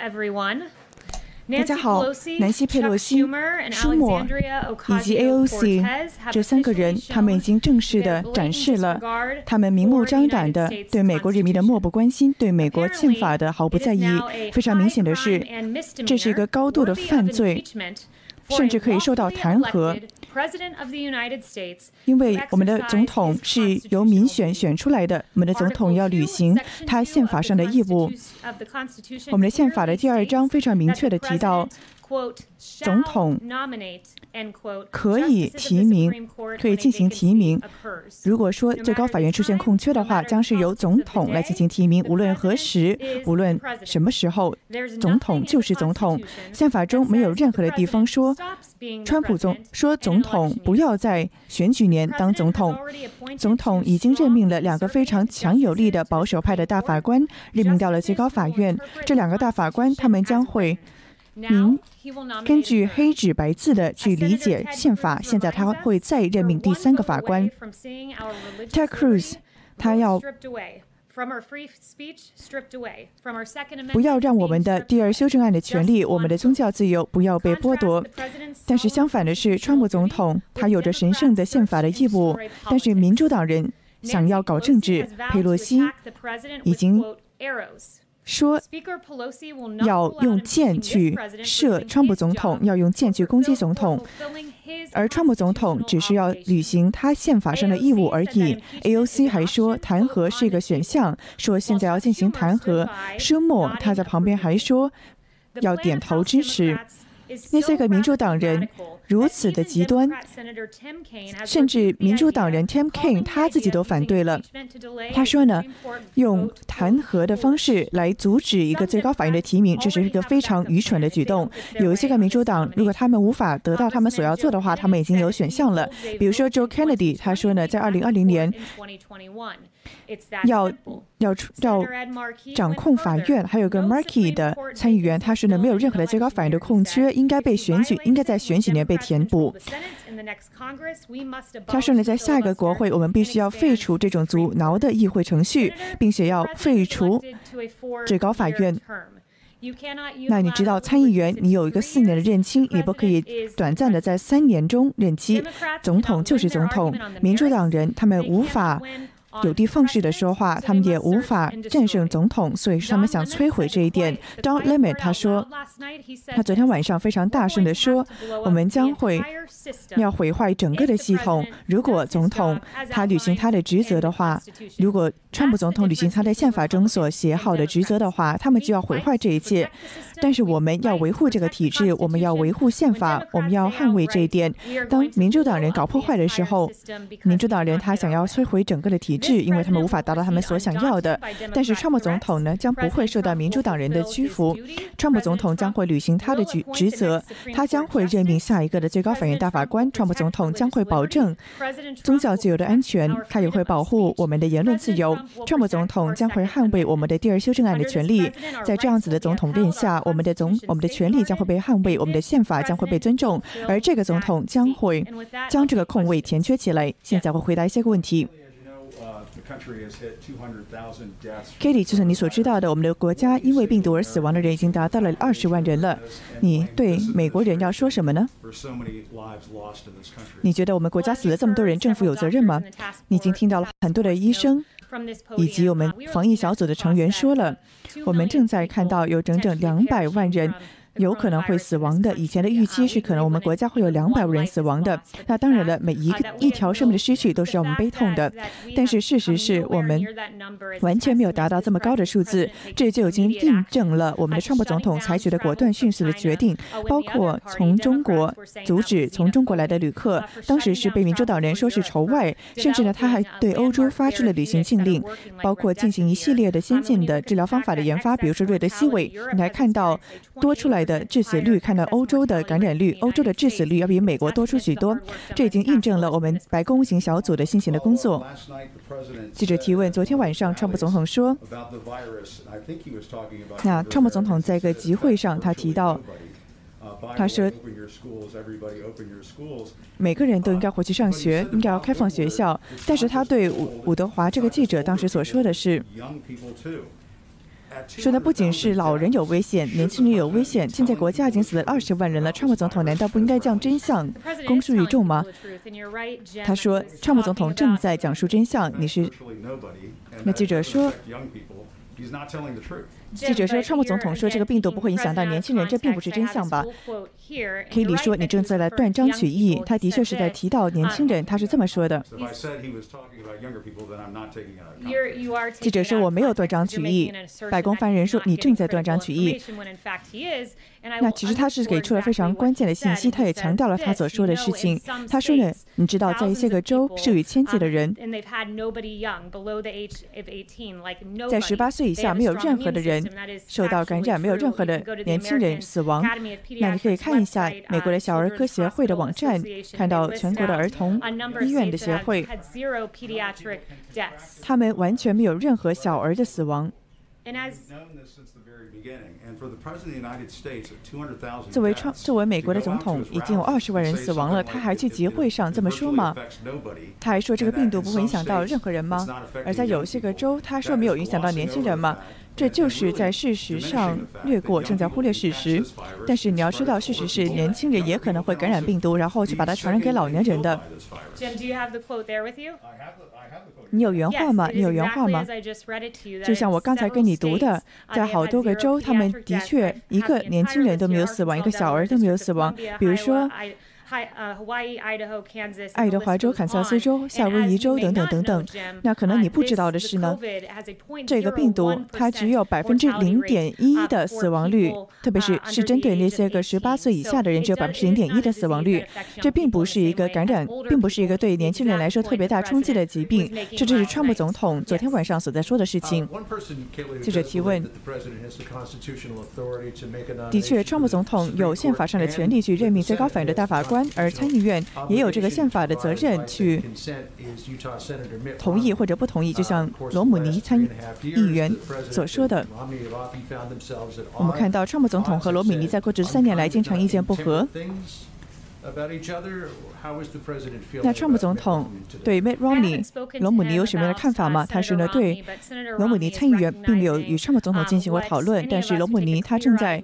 everyone. 大家好，南希·佩洛西、舒默以及 AOC 这三个人，他们已经正式的展示了他们明目张胆的对美国人民的漠不关心，对美国宪法的毫不在意。非常明显的是，这是一个高度的犯罪，甚至可以受到弹劾。因为我们的总统是由民选选出来的，我们的总统要履行他宪法上的义务。我们的宪法的第二章非常明确的提到。总统可以提名，可以进行提名。如果说最高法院出现空缺的话，将是由总统来进行提名。无论何时，无论什么时候，总统就是总统。宪法中没有任何的地方说，川普总说总统不要在选举年当总统。总统已经任命了两个非常强有力的保守派的大法官，任命到了最高法院。这两个大法官，他们将会。您根据黑纸白字的去理解宪法。现在他会再任命第三个法官，Ted Cruz，他要不要让我们的第二修正案的权利，我们的宗教自由不要被剥夺。但是相反的是，川普总统他有着神圣的宪法的义务，但是民主党人想要搞政治，佩洛西已经。说要用箭去射川普总统，要用箭去攻击总统，而川普总统只是要履行他宪法上的义务而已。AOC 还说弹劾是一个选项，说现在要进行弹劾。舒默他在旁边还说要点头支持。那些个民主党人如此的极端，甚至民主党人 Tim Kaine 他自己都反对了。他说呢，用弹劾的方式来阻止一个最高法院的提名，这是一个非常愚蠢的举动。有一些个民主党，如果他们无法得到他们所要做的话，他们已经有选项了。比如说 Joe Kennedy，他说呢，在二零二零年。要要要掌控法院，还有个 Markey 的参议员，他是呢，没有任何的最高法院的空缺，应该被选举，应该在选举年被填补。他说呢，在下一个国会，我们必须要废除这种阻挠的议会程序，并且要废除最高法院。那你知道，参议员你有一个四年的任期，你不可以短暂的在三年中任期。总统就是总统，民主党人他们无法。有的放矢的说话，他们也无法战胜总统，所以他们想摧毁这一点。Don Lemon 他说，他昨天晚上非常大声的说，我们将会要毁坏整个的系统。如果总统他履行他的职责的话，如果川普总统履行他在宪法中所写好的职责的话，他们就要毁坏这一切。但是我们要维护这个体制，我们要维护宪法，我们要捍卫这一点。当民主党人搞破坏的时候，民主党人他想要摧毁整个的体。制，因为他们无法达到他们所想要的。但是，川普总统呢，将不会受到民主党人的屈服。川普总统将会履行他的职职责，他将会任命下一个的最高法院大法官。川普总统将会保证宗教自由的安全，他也会保护我们的言论自由。川普总统将会捍卫我们的第二修正案的权利。在这样子的总统任下，我们的总我们的权利将会被捍卫，我们的宪法将会被尊重。而这个总统将会将这个空位填缺起来。现在会回答一些个问题。Katie，就是你所知道的，我们的国家因为病毒而死亡的人已经达到了二十万人了。你对美国人要说什么呢？你觉得我们国家死了这么多人，政府有责任吗？你已经听到了很多的医生以及我们防疫小组的成员说了，我们正在看到有整整两百万人。有可能会死亡的。以前的预期是可能我们国家会有两百万人死亡的。那当然了，每一个一条生命的失去都是让我们悲痛的。但是事实是我们完全没有达到这么高的数字，这就已经印证了我们的川普总统采取的果断迅速的决定，包括从中国阻止从中国来的旅客，当时是被民主党人说是仇外，甚至呢他还对欧洲发出了旅行禁令，包括进行一系列的先进的治疗方法的研发，比如说瑞德西韦，你还看到多出来。的致死率，看到欧洲的感染率，欧洲的致死率要比美国多出许多，这已经印证了我们白宫型小组的辛勤的工作。记者提问：昨天晚上，川普总统说，那川普总统在一个集会上，他提到，他说，每个人都应该回去上学，应该要开放学校。但是他对伍伍德华这个记者当时所说的是。说的不仅是老人有危险，年轻人有危险。现在国家已经死了二十万人了，川普总统难道不应该将真相公诸于众吗？他说，川普总统正在讲述真相。你是？那记者说。记者说，川普总统说这个病毒不会影响到年轻人，这并不是真相吧？k 里说，你正在来断章取义。他的确是在提到年轻人，他是这么说的。记者说，我没有断章取义。白宫发言人说，你正在断章取义。那其实他是给出了非常关键的信息，他也强调了他所说的事情。他说呢，你知道，在一些个州是与千计的人，在十八岁以下没有任何的人受到感染，没有任何的年轻人死亡。那你可以看一下美国的小儿科协会的网站，看到全国的儿童医院的协会，他们完全没有任何小儿的死亡。作为创作为美国的总统，已经有二十万人死亡了，他还去集会上这么说吗？他还说这个病毒不会影响到任何人吗？而在有些个州，他说没有影响到年轻人吗？这就是在事实上略过，正在忽略事实。但是你要知道，事实是年轻人也可能会感染病毒，然后去把它传染给老年人的。你有原话吗？你有原话吗？就像我刚才跟你读的，在好多个州，他们的确一个年轻人都没有死亡，一个小儿都没有死亡。比如说。爱德华州、堪萨斯州、夏威夷州等等等等。那可能你不知道的是呢，这个病毒它只有百分之零点一的死亡率，特别是是针对那些个十八岁以下的人，只有百分之零点一的死亡率。这并不是一个感染，并不是一个对年轻人来说特别大冲击的疾病。这就是川普总统昨天晚上所在说的事情。记者提问：的确，川普总统有宪法上的权利去任命最高法院的大法官。而参议院也有这个宪法的责任去同意或者不同意，就像罗姆尼参议员所说的。我们看到，川普总统和罗姆尼在过去三年来经常意见不合。那川普总统对 Mitt Romney 罗姆尼有什么样的看法吗？他是呢，对罗姆尼参议员并没有与川普总统进行过讨论，但是罗姆尼他正在。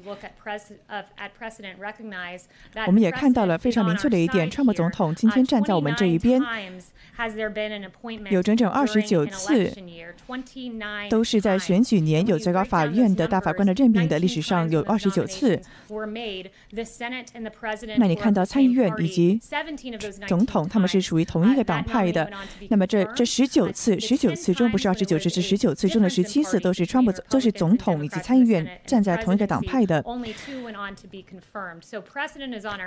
我们也看到了非常明确的一点，川普总统今天站在我们这一边。有整整二十九次，都是在选举年有最高法院的大法官的任命的历史上有二十九次。那你看到参议院以及总统，他们是属于同一个党派的。那么这这十九次，十九次中不是二十九次，是十九次中的十七次都是川普，都是总统以及参议院站在同一个党派的。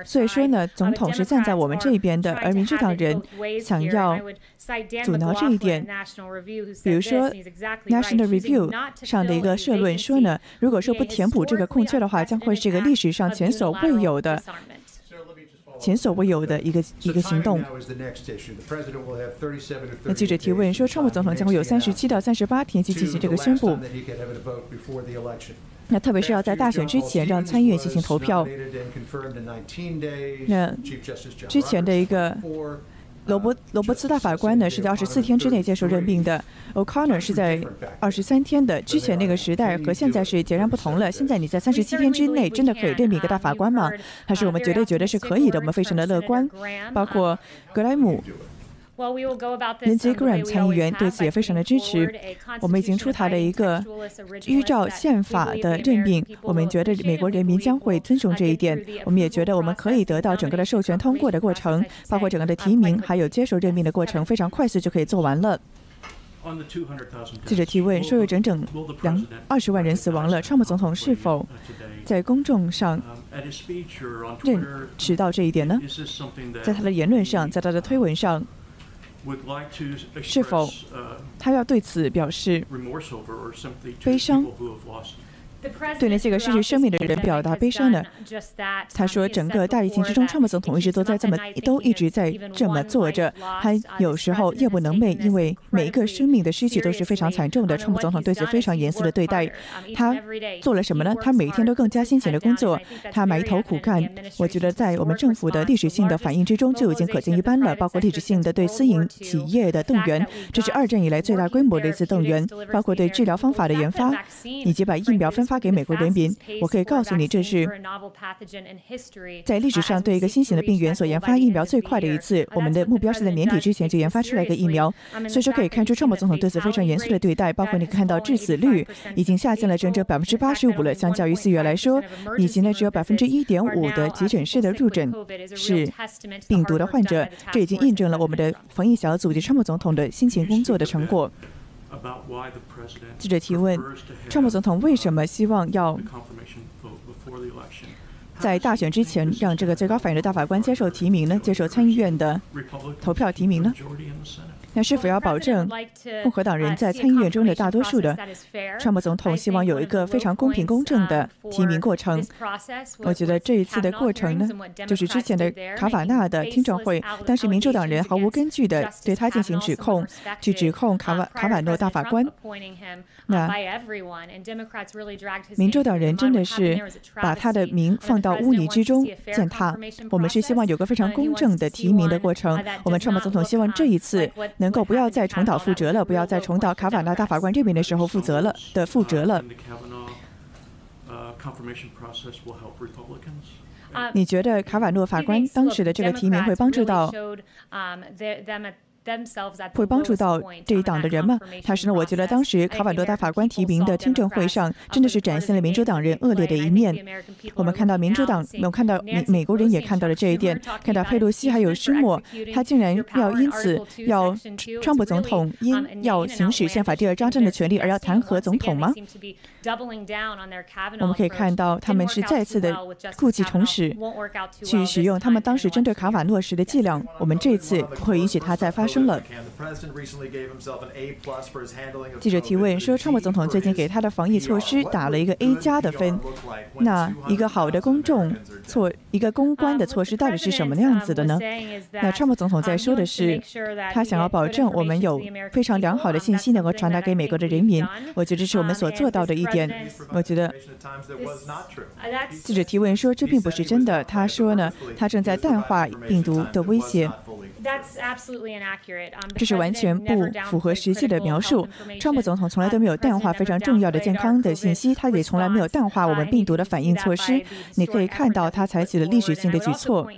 所以说呢，总统是站在我们这一边的，而民主党人想要。阻挠这一点，比如说《National Review》上的一个社论说呢，如果说不填补这个空缺的话，将会是一个历史上前所未有的、前所未有的一个一个行动。那记者提问说，川普总统将会有三十七到三十八天去进行这个宣布。那特别是要在大选之前让参议院进行投票。那之前的一个。罗伯罗伯茨大法官呢是在二十四天之内接受任命的，O'Connor 是在二十三天的。之前那个时代和现在是截然不同了。现在你在三十七天之内真的可以任命一个大法官吗？还是我们绝对觉得是可以的？我们非常的乐观，包括格莱姆。Lindsey Graham 参议员对此也非常的支持。我们已经出台了一个依照宪法的任命，我们觉得美国人民将会尊重这一点。我们也觉得我们可以得到整个的授权通过的过程，包括整个的提名还有接受任命的过程，非常快速就可以做完了。记者提问说有整整两二十万人死亡了，川普总统是否在公众上认识到这一点呢？在他的言论上，在他的推文上。是否他要对此表示悲伤？对那些个失去生命的人表达悲伤呢？他说，整个大疫情之中，川普总统一直都在这么都一直在这么做着。他有时候夜不能寐，因为每一个生命的失去都是非常惨重的。川普总统对此非常严肃的对待。他做了什么呢？他每天都更加辛勤的工作，他埋头苦干。我觉得在我们政府的历史性的反应之中就已经可见一斑了，包括历史性的对私营企业的动员，这是二战以来最大规模的一次动员，包括对治疗方法的研发，以及把疫苗分发给美国人民。我可以告诉你，这是在历史上对一个新型的病原所研发疫苗最快的一次。我们的目标是在年底之前就研发出来一个疫苗，所以说可以看出，川普总统对此非常严肃的对待。包括你看到致死率已经下降了整整百分之八十五了，相较于四月来说，以及呢只有百分之一点五的急诊室的入诊是病毒的患者，这已经印证了我们的防疫小组及川普总统的辛勤工作的成果。记者提问：川普总统为什么希望要在大选之前让这个最高法院的大法官接受提名呢？接受参议院的投票提名呢？那是否要保证共和党人在参议院中的大多数的？川普总统希望有一个非常公平公正的提名过程。我觉得这一次的过程呢，就是之前的卡法纳的听证会，但是民主党人毫无根据的对他进行指控，去指控卡瓦卡瓦诺大法官。那民主党人真的是把他的名放到污泥之中践踏。我们是希望有个非常公正的提名的过程。我们川普总统希望这一次。能够不要再重蹈覆辙了，不要再重蹈卡瓦纳大法官这边的时候负责了的覆辙了。你觉得卡瓦诺法官当时的这个提名会帮助到？会帮助到这一党的人吗？他说呢，我觉得当时卡瓦罗大法官提名的听证会上，真的是展现了民主党人恶劣的一面。我们看到民主党，我们看到美美国人也看到了这一点，看到佩洛西还有施莫，他竟然要因此要川普总统因要行使宪法第二章这样的权利而要弹劾总统吗？我们可以看到他们是再次的故技重施，去使用他们当时针对卡瓦诺时的伎俩。我们这次不会允许他再发生。了。记者提问说：“川普总统最近给他的防疫措施打了一个 A 加的分，那一个好的公众措，一个公关的措施到底是什么样子的呢？”那川普总统在说的是，他想要保证我们有非常良好的信息能够传达给美国的人民。我觉得这是我们所做到的一点。我觉得记者提问说：“这并不是真的。”他说呢，他正在淡化病毒的威胁。这是完全不符合实际的描述。川普总统从来都没有淡化非常重要的健康的信息，他也从来没有淡化我们病毒的反应措施。你可以看到他采取了历史性的举措，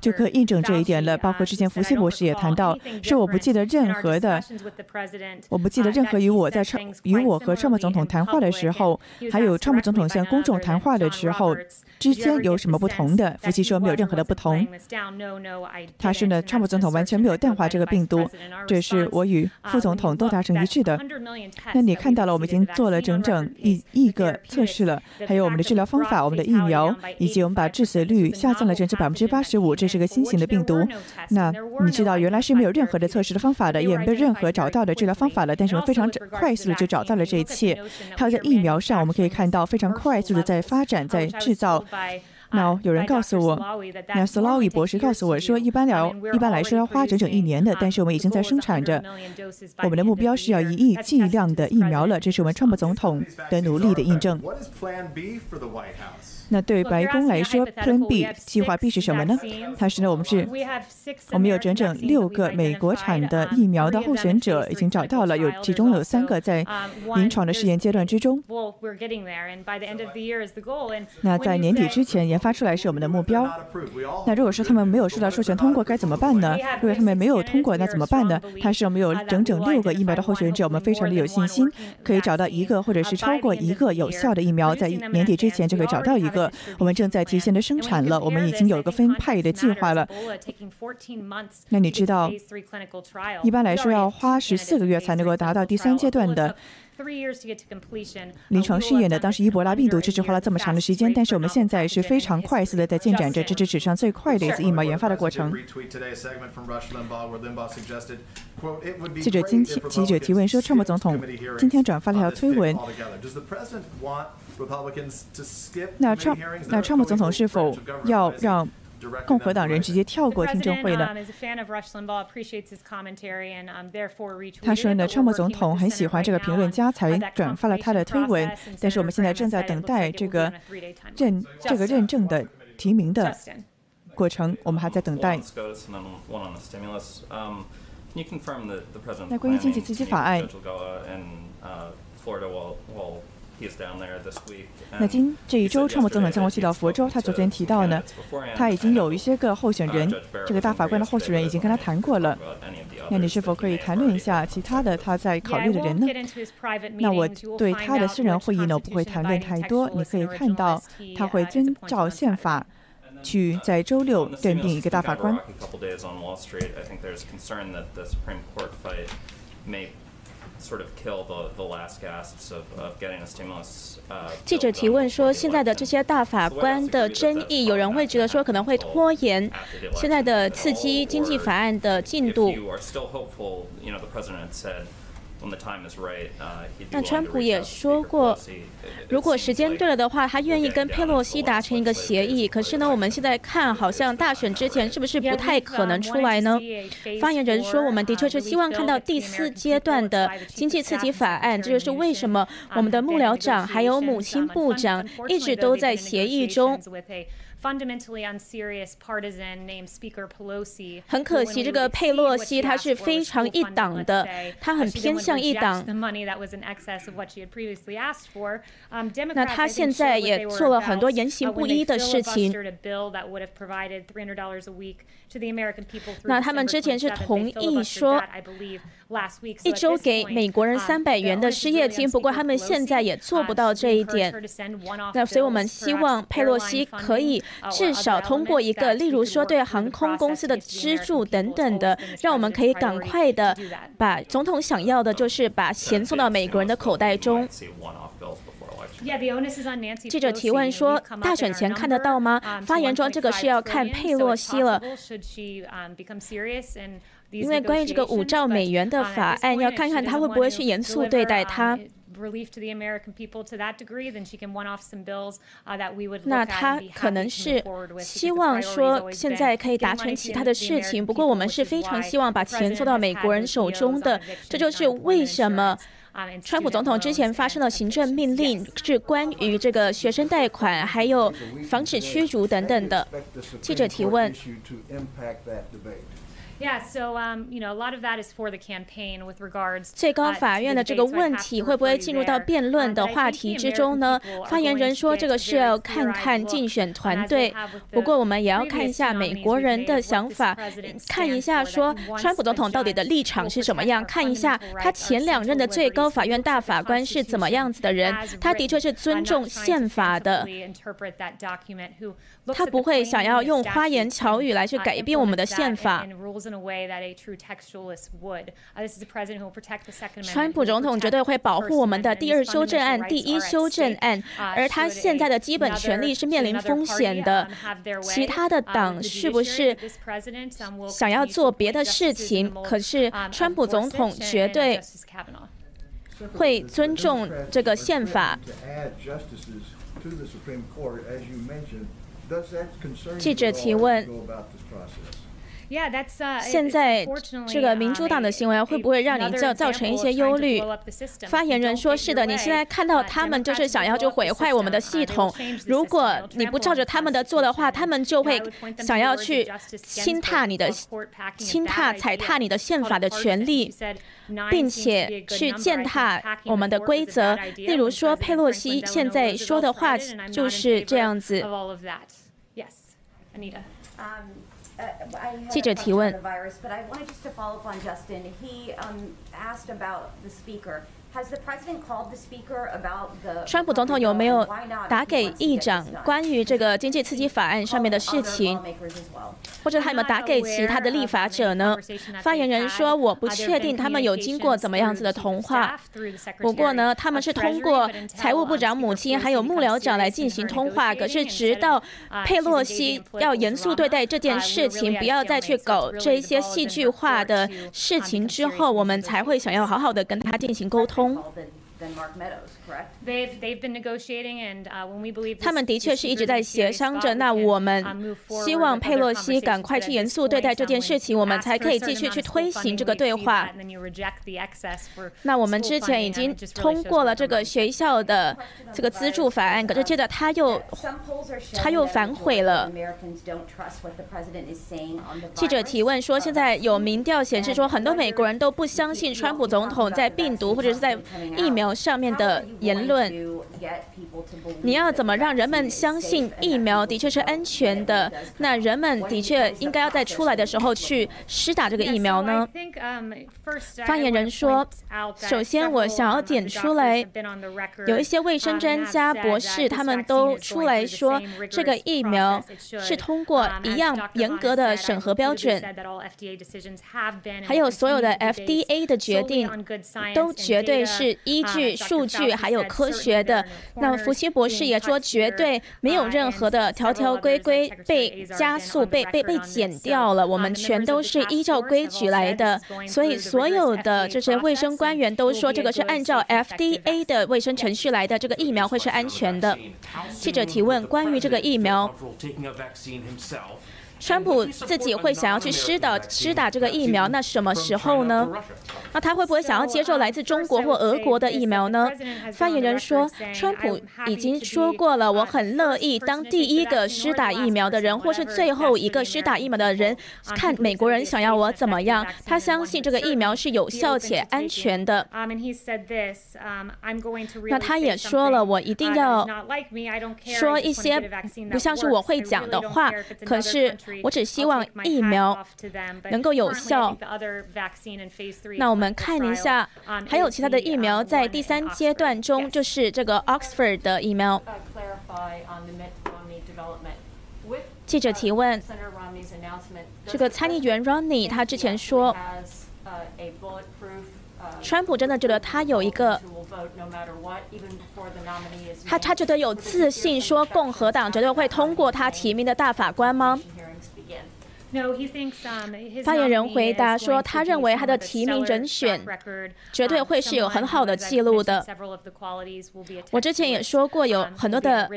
就可以印证这一点了。包括之前福西博士也谈到，说我不记得任何的，我不记得任何与我在川与我和川普总统谈话的时候，还有川普总统向公众谈话的时候。之间有什么不同的？福西说没有任何的不同。他说呢，川普总统完全没有淡化这个病毒，这是我与副总统都达成一致的。那你看到了，我们已经做了整整一亿个测试了，还有我们的治疗方法、我们的疫苗，以及我们把致死率下降了整整百分之八十五。这是个新型的病毒。那你知道，原来是没有任何的测试的方法的，也没有任何找到的治疗方法了。但是我们非常快速的就找到了这一切。还有在疫苗上，我们可以看到非常快速的在发展、在制造。那有人告诉我，那 Slawi 博士告诉我说，一般聊一般来说要花整整一年的，但是我们已经在生产着。我们的目标是要一亿剂量的疫苗了，这是我们川普总统的努力的印证。那对白宫来说，Plan B 计划 B 是什么呢？它是呢，我们是，我们有整整六个美国产的疫苗的候选者已经找到了，有其中有三个在临床的试验阶段之中。那在年底之前研发出来是我们的目标。那如果说他们没有受到授权通过，该怎么办呢？如果他们没有通过，那怎么办呢？它是我们有整整六个疫苗的候选者，我们非常的有信心，可以找到一个或者是超过一个有效的疫苗，在年底之前就可以找到一个。我们正在提前的生产了，我们已经有一个分派的计划了。那你知道，一般来说要花十四个月才能够达到第三阶段的临床试验的当时伊博拉病毒这只花了这么长的时间，但是我们现在是非常快速的在进展着，这是史上最快的一次疫苗研发的过程。记者今天记者提问说，川普总统今天转发了一条推文。那川那川普总统是否要让？共和党人直接跳过听证会了。他说呢，川普总统很喜欢这个评论家，才转发了他的推文。但是我们现在正在等待这个认这个认证的提名的过程，我们还在等待。那关于经济刺激法案。那今这一周，川普总统将会去到佛州。他昨天提到呢，他已经有一些个候选人，这个大法官的候选人已经跟他谈过了。那你是否可以谈论一下其他的他在考虑的人呢？那我对他的私人会议呢，不会谈论太多。你可以看到，他会遵照宪法去在周六认定一个大法官。记者提问说：“现在的这些大法官的争议，有人会觉得说可能会拖延现在的刺激经济法案的进度。”那川普也说过，如果时间对了的话，他愿意跟佩洛西达成一个协议。可是呢，我们现在看，好像大选之前是不是不太可能出来呢？发言人说，我们的确是希望看到第四阶段的经济刺激法案。这就是为什么我们的幕僚长还有母亲部长一直都在协议中。很可惜，这个佩洛西她是非常一党的，她很偏向一党。那她现在也做了很多言行不一的事情。那他们之前是同意说。一周给美国人三百元的失业金，不过他们现在也做不到这一点。那所以我们希望佩洛西可以至少通过一个，例如说对航空公司的资助等等的，让我们可以赶快的把总统想要的就是把钱送到美国人的口袋中。记者提问说：“大选前看得到吗？”发言中这个是要看佩洛西了。因为关于这个五兆美元的法案，要看看他会不会去严肃对待它。那他可能是希望说现在可以达成其他的事情，不过我们是非常希望把钱做到美国人手中的。这就是为什么川普总统之前发生的行政命令是关于这个学生贷款，还有防止驱逐等等的。记者提问。最高法院的这个问题会不会进入到辩论的话题之中呢？发言人说，这个是要看看竞选团队。不过，我们也要看一下美国人的想法，看一下说川普总统到底的立场是什么样，看一下他前两任的最高法院大法官是怎么样子的人。他的确是尊重宪法的，他不会想要用花言巧语来去改变我们的宪法。川普总统绝对会保护我们的第二修正案、第一修正案，而他现在的基本权利是面临风险的。其他的党是不是想要做别的事情？可是川普总统绝对会尊重这个宪法。记者提问。现在这个民主党的行为会不会让你造造成一些忧虑？发言人说：“是的，你现在看到他们就是想要就毁坏我们的系统。如果你不照着他们的做的话，他们就会想要去轻踏你的、轻踏踩踏你的宪法的权利，并且去践踏我们的规则。例如说，佩洛西现在说的话就是这样子。”记者提问。川普总统有没有打给议长关于这个经济刺激法案上面的事情，或者他有没有打给其他的立法者呢？发言人说：“我不确定他们有经过怎么样子的通话。不过呢，他们是通过财务部长母亲还有幕僚长来进行通话。可是直到佩洛西要严肃对待这件事情，不要再去搞这一些戏剧化的事情之后，我们才会想要好好的跟他进行沟通。” Than Mark Meadows, correct? They've they've been negotiating, and when we believe 他们的确是一直在协商着。那我们希望佩洛西赶快去严肃对待这件事情，我们才可以继续去推行这个对话。那我们之前已经通过了这个学校的这个资助法案，可是接着他又他又反悔了。记者提问说，现在有民调显示说，很多美国人都不相信川普总统在病毒或者是在疫苗。上面的言论，你要怎么让人们相信疫苗的确是安全的？那人们的确应该要在出来的时候去施打这个疫苗呢？发言人说：“首先，我想要点出来，有一些卫生专家、博士，他们都出来说，这个疫苗是通过一样严格的审核标准，还有所有的 FDA 的决定都绝对是依据。”数据还有科学的，那福奇博士也说，绝对没有任何的条条规规被加速、被被被减掉了。我们全都是依照规矩来的，所以所有的这些卫生官员都说，这个是按照 FDA 的卫生程序来的，这个疫苗会是安全的。记者提问，关于这个疫苗。川普自己会想要去施打施打这个疫苗，那什么时候呢？那他会不会想要接受来自中国或俄国的疫苗呢？发言人说，川普已经说过了，我很乐意当第一个施打疫苗的人，或是最后一个施打疫苗的人，看美国人想要我怎么样。他相信这个疫苗是有效且安全的。那他也说了，我一定要说一些不像是我会讲的话，可是。我只希望疫苗能够有效。那我们看一下，还有其他的疫苗在第三阶段中，就是这个 Oxford 的疫苗。记者提问：这个参议员 Romney 他之前说，川普真的觉得他有一个，他他觉得有自信说共和党绝对会通过他提名的大法官吗？发言人回答说：“他认为他的提名人选绝对会是有很好的记录的。我之前也说过，有很多的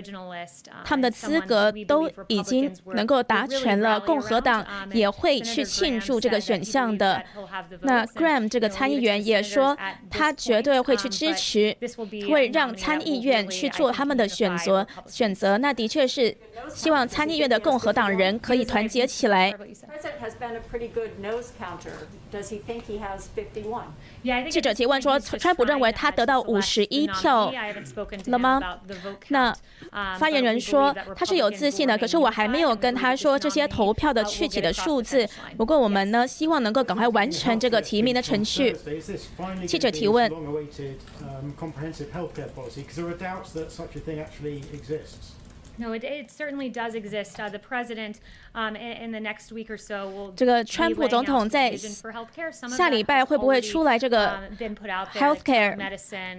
他们的资格都已经能够达成了。共和党也会去庆祝这个选项的。那 Graham 这个参议员也说，他绝对会去支持，会让参议院去做他们的选择。选择那的确是希望参议院的共和党人可以团结起来。” President has been a pretty good nose counter. Does he think he has 51? 记者提问说：“川普认为他得到五十一票了吗？”那发言人说：“他是有自信的，可是我还没有跟他说这些投票的具体的数字。不过我们呢，希望能够赶快完成这个提名的程序。”记者提问。No, it it certainly does exist. The president, um, in the next week or so will. 这个川普总统在下礼拜会不会出来这个 healthcare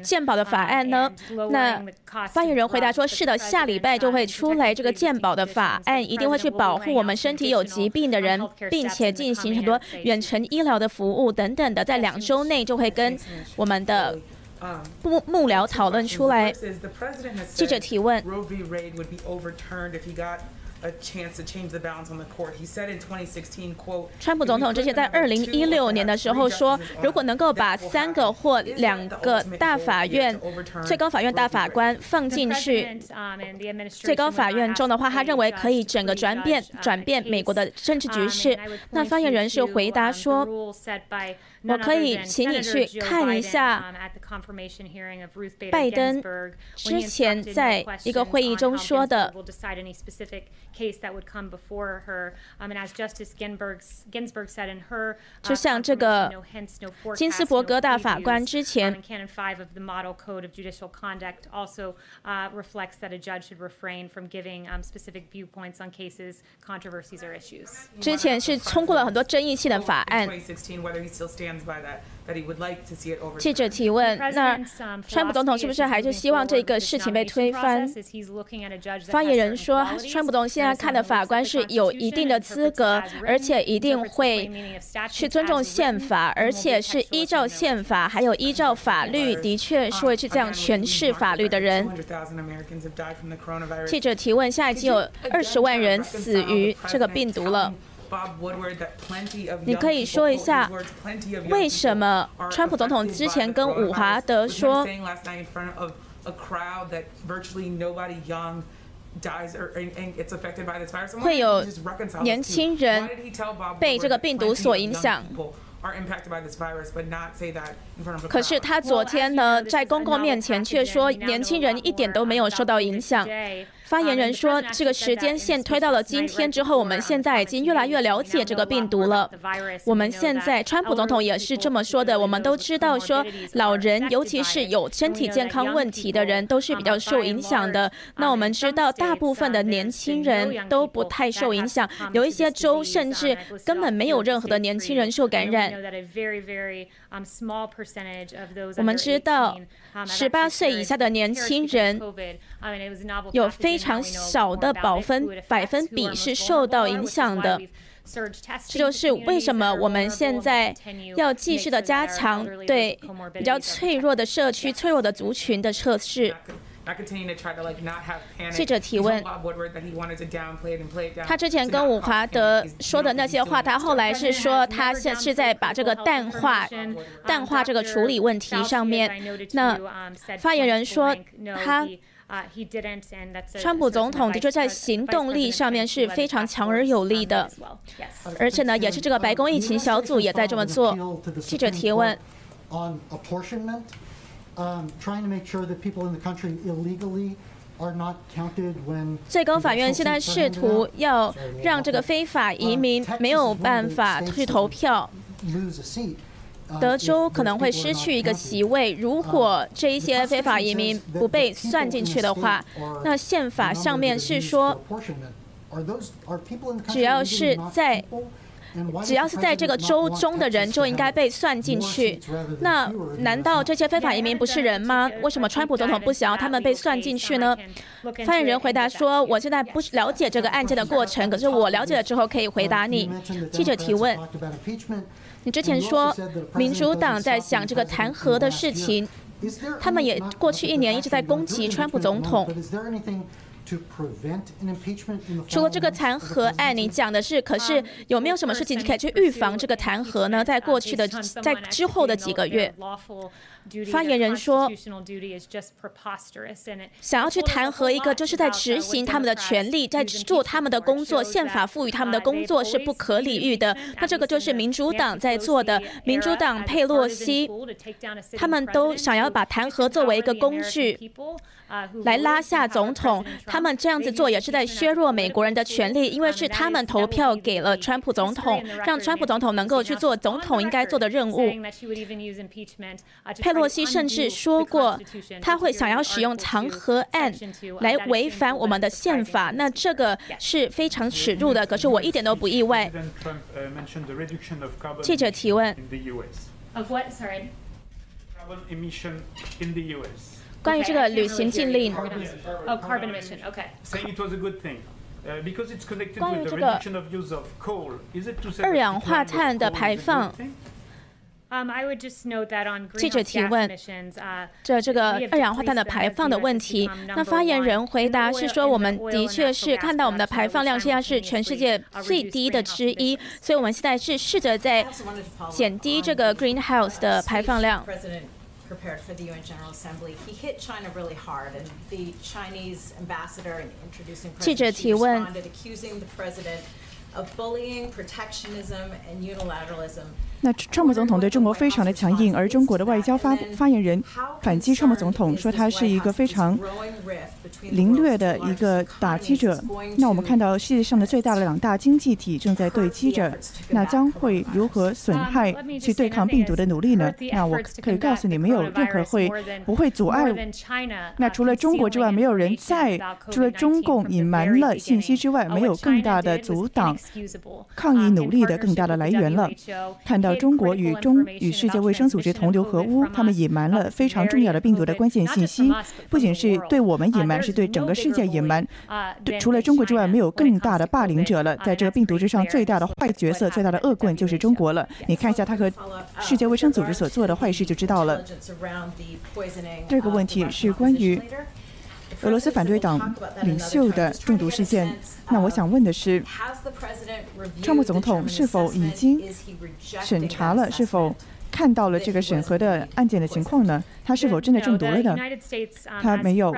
健保的法案呢？那发言人回答说：“是的，下礼拜就会出来这个健保的法案，一定会去保护我们身体有疾病的人，并且进行很多远程医疗的服务等等的，在两周内就会跟我们的。”幕幕僚讨论出来。记者提问。川普总统之前在二零一六年的时候说，如果能够把三个或两个大法院、最高法院大法官放进去最高法院中的话，他认为可以整个转变转变美国的政治局势。那发言人是回答说。我可以请你去看一下拜登之前在一个会议中说的。就像这个金斯伯格大法官之前。之前是通过了很多争议性的法案。记者提问：那川普总统是不是还是希望这个事情被推翻？发言人说，川普总统现在看的法官是有一定的资格，而且一定会去尊重宪法，而且是依照宪法还有依照法律，的确是会去这样诠释法律的人。记者提问：现在已经有二十万人死于这个病毒了。你可以说一下，为什么川普总统之前跟伍华德说，会有年轻人被这个病毒所影响？可是他昨天呢，在公共面前却说，年轻人一点都没有受到影响。发言人说：“这个时间线推到了今天之后，我们现在已经越来越了解这个病毒了。我们现在，川普总统也是这么说的。我们都知道，说老人，尤其是有身体健康问题的人，都是比较受影响的。那我们知道，大部分的年轻人都不太受影响，有一些州甚至根本没有任何的年轻人受感染。我们知道，十八岁以下的年轻人有非常小的百分百分比是受到影响的。这就是为什么我们现在要继续的加强对比较脆弱的社区、脆弱的族群的测试。记者提问：他之前跟伍华德说的那些话，他后来是说他现是在把这个淡化、淡化这个处理问题上面。那发言人说他，川普总统的确在行动力上面是非常强而有力的，而且呢，也是这个白宫疫情小组也在这么做。记者提问。最高法院现在试图要让这个非法移民没有办法去投票。德州可能会失去一个席位，如果这一些非法移民不被算进去的话，那宪法上面是说，只要是在。只要是在这个州中的人就应该被算进去。那难道这些非法移民不是人吗？为什么川普总统不想要他们被算进去呢？发言人回答说：“我现在不了解这个案件的过程，可是我了解了之后可以回答你。”记者提问：“你之前说民主党在想这个弹劾的事情，他们也过去一年一直在攻击川普总统。”除了这个弹劾案，你讲的是，可是有没有什么事情可以去预防这个弹劾呢？在过去的，在之后的几个月，发言人说，想要去弹劾一个就是在执行他们的权利，在做他们的工作，宪法赋予他们的工作是不可理喻的。那这个就是民主党在做的，民主党佩洛西，他们都想要把弹劾作为一个工具。来拉下总统，他们这样子做也是在削弱美国人的权利，因为是他们投票给了川普总统，让川普总统能够去做总统应该做的任务。佩洛西甚至说过，他会想要使用弹劾案来违反我们的宪法，那这个是非常耻辱的。可是我一点都不意外。记者提问。关于这个旅行禁令，关于这个二氧化碳的排放，记者提问，这这个二氧化碳的排放的问题，那发言人回答是说，我们的确是看到我们的排放量现在是全世界最低的之一，所以我们现在是试着在减低这个 greenhouse 的排放量。prepared for the UN General Assembly. He hit China really hard, and the Chinese ambassador introducing President Xi responded, accusing the president of bullying, protectionism, and unilateralism. 那川普总统对中国非常的强硬，而中国的外交发发言人反击川普总统，说他是一个非常凌虐的一个打击者。那我们看到世界上的最大的两大经济体正在对击着，那将会如何损害去对抗病毒的努力呢？那我可以告诉你，没有任何会不会阻碍。那除了中国之外，没有人在除了中共隐瞒了信息之外，没有更大的阻挡抗疫努力的更大的来源了。看到。中国与中与世界卫生组织同流合污，他们隐瞒了非常重要的病毒的关键信息，不仅是对我们隐瞒，是对整个世界隐瞒。对，除了中国之外，没有更大的霸凌者了。在这个病毒之上，最大的坏角色、最大的恶棍就是中国了。你看一下他和世界卫生组织所做的坏事，就知道了。第二个问题是关于。俄罗斯反对党领袖的中毒事件，那我想问的是，川普总统是否已经审查了？是否看到了这个审核的案件的情况呢？他是否真的中毒了呢？他没有。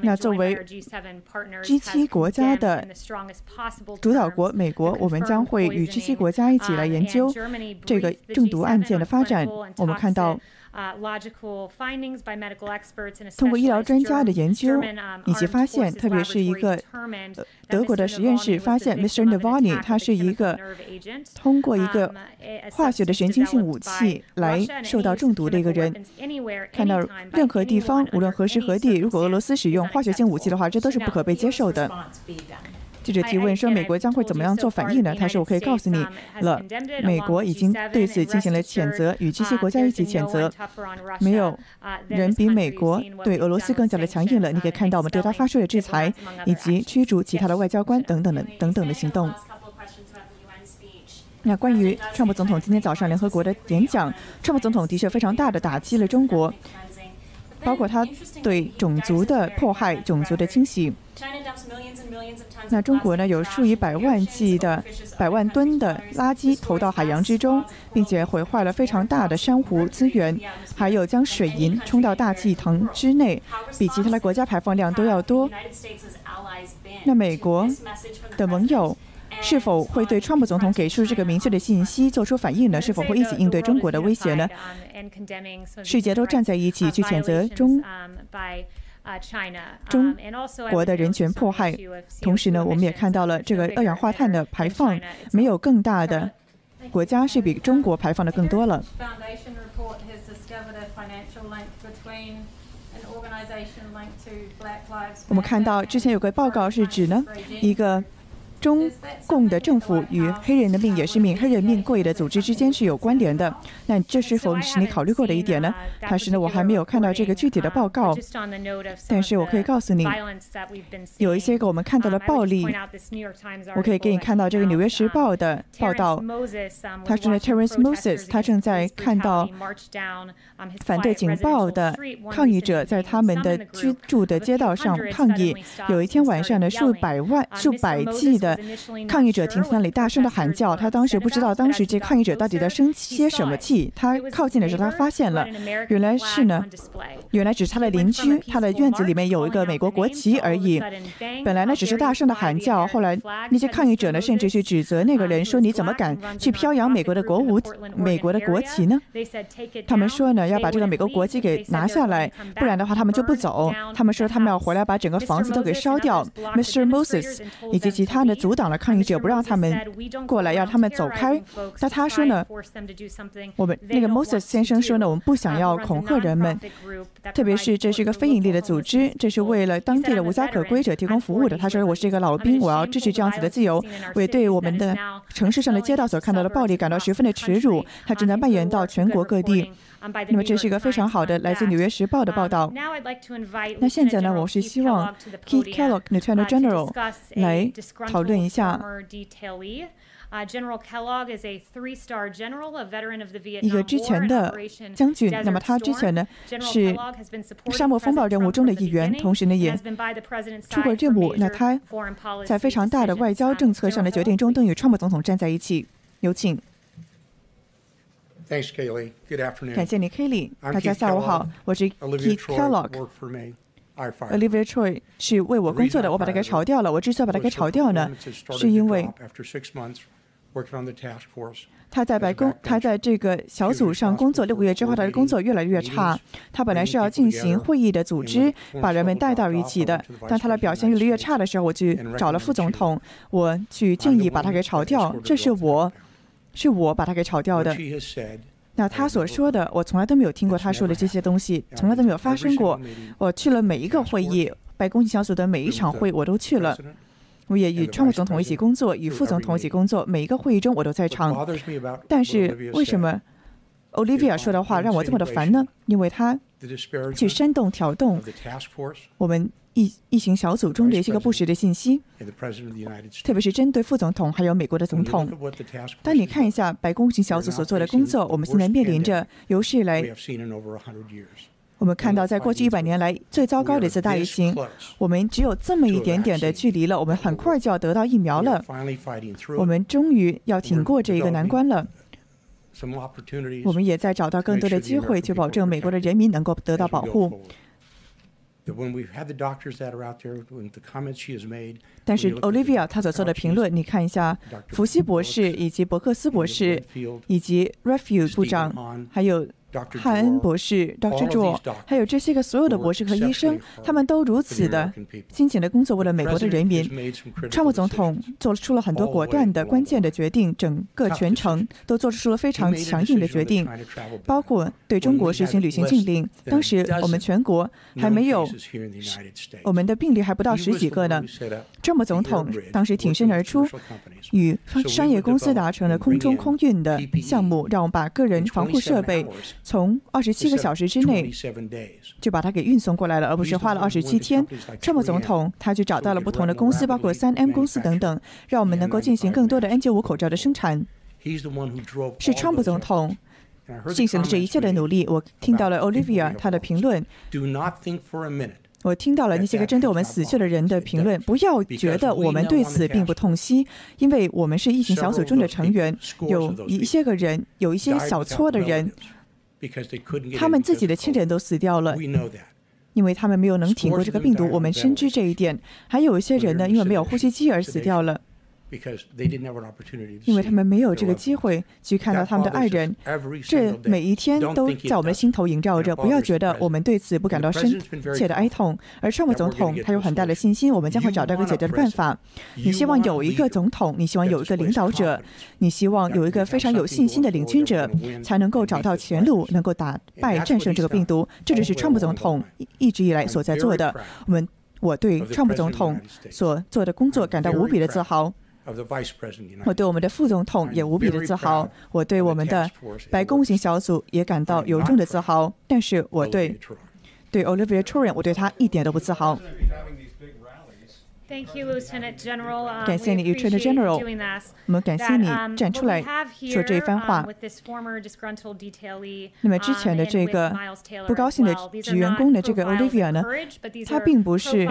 那作为 G7 国家的主导国，美国，我们将会与 G7 国家一起来研究这个中毒案件的发展。我们看到。通过医疗专家的研究以及发现，特别是一个德国的实验室发现，Mr. Navalny 他是一个通过一个化学的神经性武器来受到中毒的一个人。看到任何地方，无论何时何地，如果俄罗斯使用化学性武器的话，这都是不可被接受的。记者提问说：“美国将会怎么样做反应呢？”他说：“我可以告诉你了，美国已经对此进行了谴责，与这些国家一起谴责。没有人比美国对俄罗斯更加的强硬了。你可以看到我们对他发出的制裁，以及驱逐其他的外交官等等的等等的行动。”那关于川普总统今天早上联合国的演讲，川普总统的确非常大的打击了中国，包括他对种族的迫害、种族的清洗。那中国呢？有数以百万计的、百万吨的垃圾投到海洋之中，并且毁坏了非常大的珊瑚资源，还有将水银冲到大气层之内，比其他的国家排放量都要多。那美国的盟友是否会对川普总统给出这个明确的信息做出反应呢？是否会一起应对中国的威胁呢？世界都站在一起去谴责中。中国的人权迫害，同时呢，我们也看到了这个二氧化碳的排放，没有更大的国家是比中国排放的更多了。我们看到之前有个报告是指呢一个。中共的政府与黑人的命也是命，黑人命贵的组织之间是有关联的。那这是否是你考虑过的一点呢？但是呢，我还没有看到这个具体的报告。但是我可以告诉你，有一些个我们看到的暴力，我可以给你看到这个《纽约时报》的报道。他说呢，Terence Moses，他正在看到反对警报的抗议者在他们的居住的街道上抗议。有一天晚上呢，数百万、数百计的。抗议者停在那里，大声的喊叫。他当时不知道，当时这抗议者到底在生些什么气。他靠近的时候，他发现了，原来是呢，原来只是他的邻居，他的院子里面有一个美国国旗而已。本来呢，只是大声的喊叫，后来那些抗议者呢，甚至去指责那个人，说你怎么敢去飘扬美国的国舞、美国的国旗呢？他们说呢，要把这个美国国旗给拿下来，不然的话他们就不走。他们说他们要回来把整个房子都给烧掉。Mr. Moses 以及其他的。阻挡了抗议者，不让他们过来，要他们走开。但他说呢，我们那个 Moses 先生说呢，我们不想要恐吓人们，特别是这是一个非盈利的组织，这是为了当地的无家可归者提供服务的。他说，我是一个老兵，我要支持这样子的自由。我也对我们的城市上的街道所看到的暴力感到十分的耻辱。他正在蔓延到全国各地。那么这是一个非常好的来自《纽约时报》的报道。那现在呢，我是希望 Keith Kellogg Lieutenant General 来讨论一下。一个之前的将军，那么他之前呢是沙漠风暴任务中的一员，同时呢也出过任务。那他在非常大的外交政策上的决定中，都与川普总统站在一起。有请。Thanks, Kaylee. Good afternoon. 感谢你，Kelly。大家下午好，我是 Keith Kellogg。Olivia Troy 是为我工作的，我把他给炒掉了。我之所以把他给炒掉呢，是因为他在白宫，他在这个小组上工作六个月之后，他的工作越来越差。他本来是要进行会议的组织，把人们带到一起的。当他的表现越来越差的时候，我去找了副总统，我去建议把他给炒掉。这是我，是我把他给炒掉的。那他所说的，我从来都没有听过他说的这些东西，从来都没有发生过。我去了每一个会议，白宫小组的每一场会我都去了。我也与川普总统一起工作，与副总统一起工作，每一个会议中我都在场。但是为什么 Olivia 说的话让我这么的烦呢？因为他去煽动、挑动我们疫疫情小组中的一些个不实的信息，特别是针对副总统还有美国的总统。当你看一下白宫型小组所做的工作，我们现在面临着有史以来。我们看到，在过去一百年来最糟糕的一次大疫情，我们只有这么一点点的距离了，我们很快就要得到疫苗了。我们终于要挺过这一个难关了。我们也在找到更多的机会，去保证美国的人民能够得到保护。但是，Olivia 她所做的评论，你看一下，福西博士以及伯克斯博士以及 Refuge 部长，还有。汉恩博士、Dr. Joe，还有这些个所有的博士和医生，他们都如此的辛勤的工作，为了美国的人民。川普总统做出了很多果断的、关键的决定，整个全程都做出了非常强硬的决定，包括对中国实行旅行禁令。当时我们全国还没有，我们的病例还不到十几个呢。川普总统当时挺身而出，与商业公司达成了空中空运的项目，让我们把个人防护设备。从二十七个小时之内就把它给运送过来了，而不是花了二十七天。川普总统他去找到了不同的公司，包括三 M 公司等等，让我们能够进行更多的 N95 口罩的生产。是川普总统进行了这一切的努力。我听到了 Olivia 他的评论，我听到了那些个针对我们死去的人的评论。不要觉得我们对此并不痛惜，因为我们是疫情小组中的成员，有一些个人，有一些小撮的人。他们自己的亲人都死掉了，因为他们没有能挺过这个病毒。我们深知这一点。还有一些人呢，因为没有呼吸机而死掉了。因为他们没有这个机会去看到他们的爱人，这每一天都在我们的心头萦绕着。不要觉得我们对此不感到深切的哀痛。而川普总统他有很大的信心，我们将会找到一个解决的办法。你希望有一个总统，你希望有一个领导者，你希望有一个非常有信心的领军者，才能够找到前路，能够打败战胜这个病毒。这就是川普总统一直以来所在做的。我们我对川普总统所做的工作感到无比的自豪。我对我们的副总统也无比的自豪，我对我们的白宫型小组也感到由衷的自豪。但是我对对 Olivia t o r i n 我对他一点都不自豪。感谢你，Lieutenant General。我们感谢你站出来说这一番话。那么之前的这个不高兴的职员工的这个 Olivia 呢，他并不是。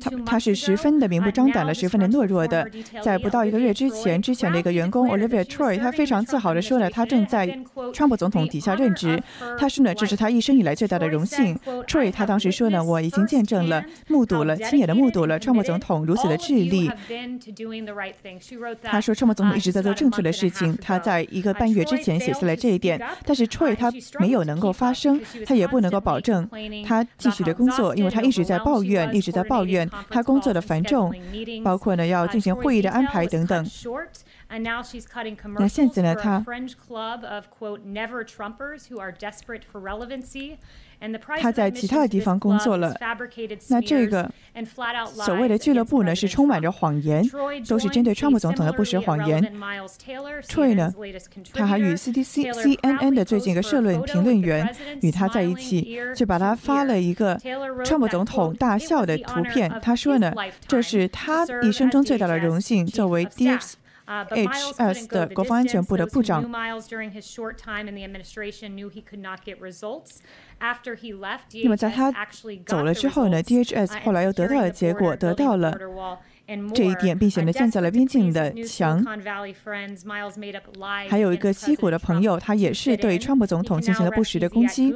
他他是十分的明目张胆的，十分的懦弱的。在不到一个月之前，之前的一个员工 Olivia Troy，他非常自豪的说了，他正在川普总统底下任职。他说呢，这是他一生以来最大的荣幸。Troy 他当时说呢，我已经见证了、目睹了、亲眼的目睹了川普总统如此的智力。他说，川普总统一直在做正确的事情。他在一个半月之前写下了这一点，但是 Troy 他没有能够发声，他也不能够保证他继续的工作，因为他一直在抱怨，一直在。抱怨他工作的繁重，包括呢要进行会议的安排等等。那现在呢，他。他在其他的地方工作了。那这个所谓的俱乐部呢，是充满着谎言，都是针对川普总统的不实谎言。Troy 呢，他还与 CDC、CNN 的最近一个社论评论员与他在一起，就把他发了一个川普总统大笑的图片。他说呢，这是他一生中最大的荣幸，作为 DX。H.S. 的国防安全部的部长。那么在他走了之后呢，DHS 后来又得到了结果，得到了这一点，并且呢建造了边境的墙。还有一个西谷的朋友，他也是对川普总统进行了不实的攻击，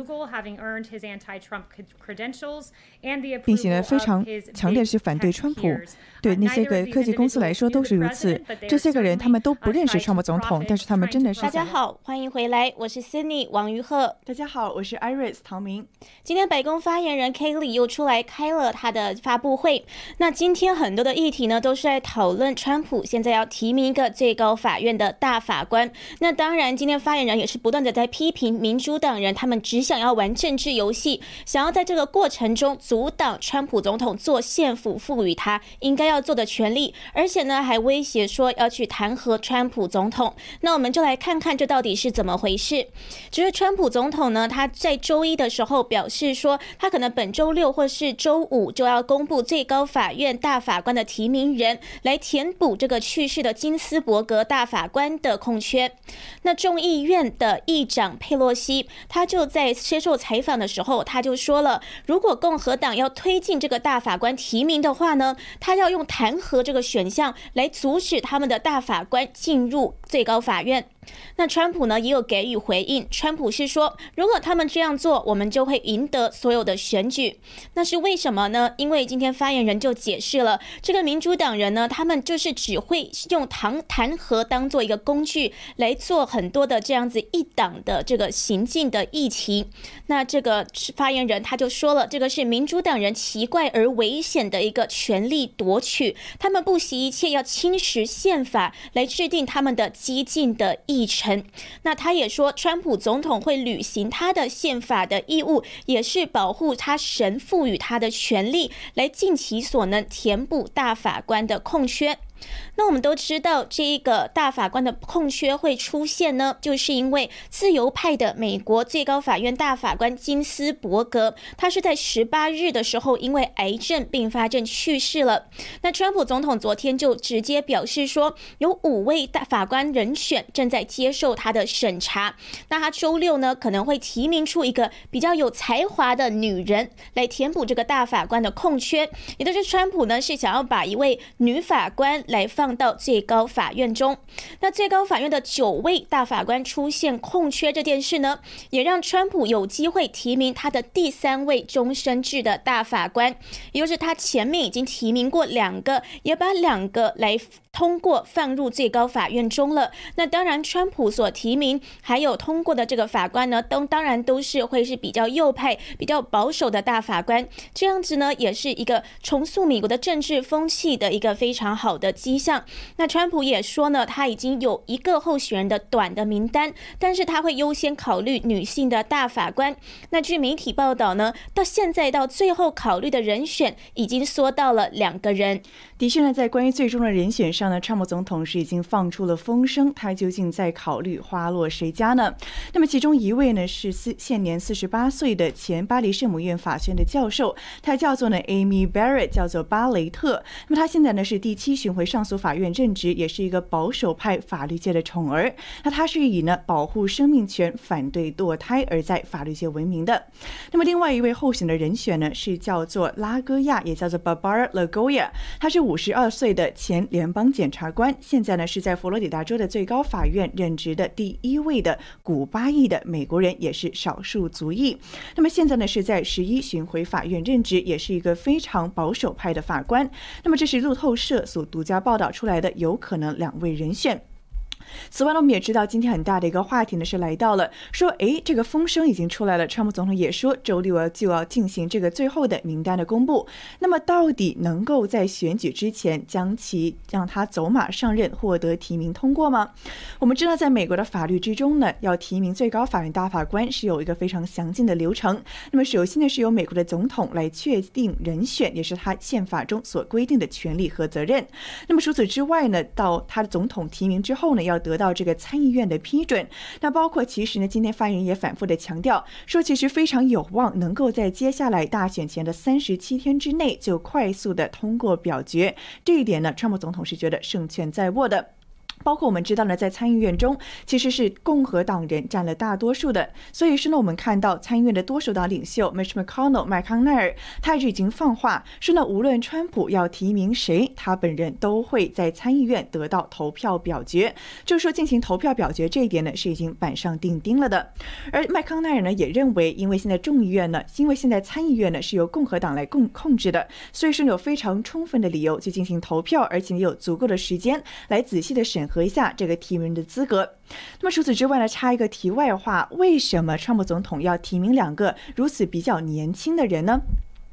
并且呢非常强烈是反对川普。对那些个科技公司来说都是如此。这些个人他们都不认识川普总统，但是他们真的是。大家好，欢迎回来，我是 Cindy 王于鹤。大家好，我是 Iris 唐明。今天白宫发言人 k 又出来开了他的发布会。那今天很多的议题呢，都是在讨论川普现在要提名一个最高法院的大法官。那当然，今天发言人也是不断的在批评民主党人，他们只想要玩政治游戏，想要在这个过程中阻挡川普总统做宪府赋予他应该。要做的权利，而且呢，还威胁说要去弹劾川普总统。那我们就来看看这到底是怎么回事。就是川普总统呢，他在周一的时候表示说，他可能本周六或是周五就要公布最高法院大法官的提名人，来填补这个去世的金斯伯格大法官的空缺。那众议院的议长佩洛西，他就在接受采访的时候，他就说了，如果共和党要推进这个大法官提名的话呢，他要用。弹劾这个选项来阻止他们的大法官进入最高法院。那川普呢也有给予回应。川普是说，如果他们这样做，我们就会赢得所有的选举。那是为什么呢？因为今天发言人就解释了，这个民主党人呢，他们就是只会用弹弹劾当做一个工具来做很多的这样子一党的这个行进的议题。那这个发言人他就说了，这个是民主党人奇怪而危险的一个权力夺取，他们不惜一切要侵蚀宪法来制定他们的激进的议。议程，那他也说，川普总统会履行他的宪法的义务，也是保护他神赋予他的权利，来尽其所能填补大法官的空缺。那我们都知道，这一个大法官的空缺会出现呢，就是因为自由派的美国最高法院大法官金斯伯格，他是在十八日的时候因为癌症并发症去世了。那川普总统昨天就直接表示说，有五位大法官人选正在接受他的审查。那他周六呢可能会提名出一个比较有才华的女人来填补这个大法官的空缺，也就是川普呢是想要把一位女法官。来放到最高法院中，那最高法院的九位大法官出现空缺这件事呢，也让川普有机会提名他的第三位终身制的大法官，也就是他前面已经提名过两个，也把两个来。通过放入最高法院中了。那当然，川普所提名还有通过的这个法官呢，都当然都是会是比较右派、比较保守的大法官。这样子呢，也是一个重塑美国的政治风气的一个非常好的迹象。那川普也说呢，他已经有一个候选人的短的名单，但是他会优先考虑女性的大法官。那据媒体报道呢，到现在到最后考虑的人选已经缩到了两个人。的确呢，在关于最终的人选上。呢川普总统是已经放出了风声，他究竟在考虑花落谁家呢？那么其中一位呢是四现年四十八岁的前巴黎圣母院法学院的教授，他叫做呢 Amy Barrett，叫做巴雷特。那么他现在呢是第七巡回上诉法院任职，也是一个保守派法律界的宠儿。那他是以呢保护生命权、反对堕胎而在法律界闻名的。那么另外一位候选的人选呢是叫做拉戈亚，也叫做 Barbara Lagoya，他是五十二岁的前联邦。检察官现在呢是在佛罗里达州的最高法院任职的第一位的古巴裔的美国人，也是少数族裔。那么现在呢是在十一巡回法院任职，也是一个非常保守派的法官。那么这是路透社所独家报道出来的，有可能两位人选。此外呢，我们也知道今天很大的一个话题呢是来到了说，哎，这个风声已经出来了。川普总统也说，周六要就要进行这个最后的名单的公布。那么，到底能够在选举之前将其让他走马上任，获得提名通过吗？我们知道，在美国的法律之中呢，要提名最高法院大法官是有一个非常详尽的流程。那么，首先呢是由美国的总统来确定人选，也是他宪法中所规定的权利和责任。那么除此之外呢，到他的总统提名之后呢，要得到这个参议院的批准，那包括其实呢，今天发言人也反复的强调说，其实非常有望能够在接下来大选前的三十七天之内就快速的通过表决。这一点呢，川普总统是觉得胜券在握的。包括我们知道呢，在参议院中其实是共和党人占了大多数的，所以说呢，我们看到参议院的多数党领袖 Mitch McConnell 麦康奈尔，他是已经放话说呢，无论川普要提名谁，他本人都会在参议院得到投票表决，就是说进行投票表决这一点呢是已经板上钉钉了的。而麦康奈尔呢也认为，因为现在众议院呢，因为现在参议院呢是由共和党来控控制的，所以说有非常充分的理由去进行投票，而且有足够的时间来仔细的审。核一下这个提名人的资格。那么除此之外呢，插一个题外话，为什么川普总统要提名两个如此比较年轻的人呢？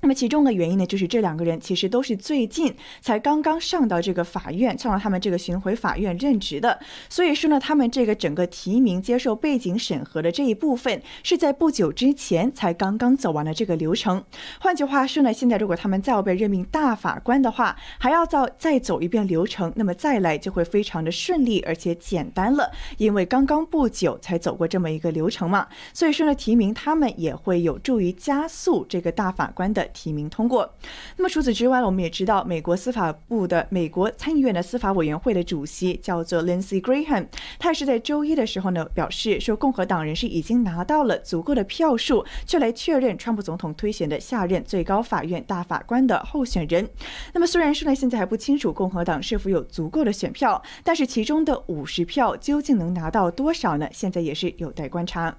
那么其中的原因呢，就是这两个人其实都是最近才刚刚上到这个法院，上到他们这个巡回法院任职的。所以说呢，他们这个整个提名接受背景审核的这一部分，是在不久之前才刚刚走完了这个流程。换句话说呢，现在如果他们再要被任命大法官的话，还要再再走一遍流程，那么再来就会非常的顺利而且简单了，因为刚刚不久才走过这么一个流程嘛。所以说呢，提名他们也会有助于加速这个大法官的。提名通过。那么除此之外呢，我们也知道，美国司法部的美国参议院的司法委员会的主席叫做 Lindsey Graham，他也是在周一的时候呢表示说，共和党人是已经拿到了足够的票数，就来确认川普总统推选的下任最高法院大法官的候选人。那么虽然说呢，现在还不清楚共和党是否有足够的选票，但是其中的五十票究竟能拿到多少呢？现在也是有待观察。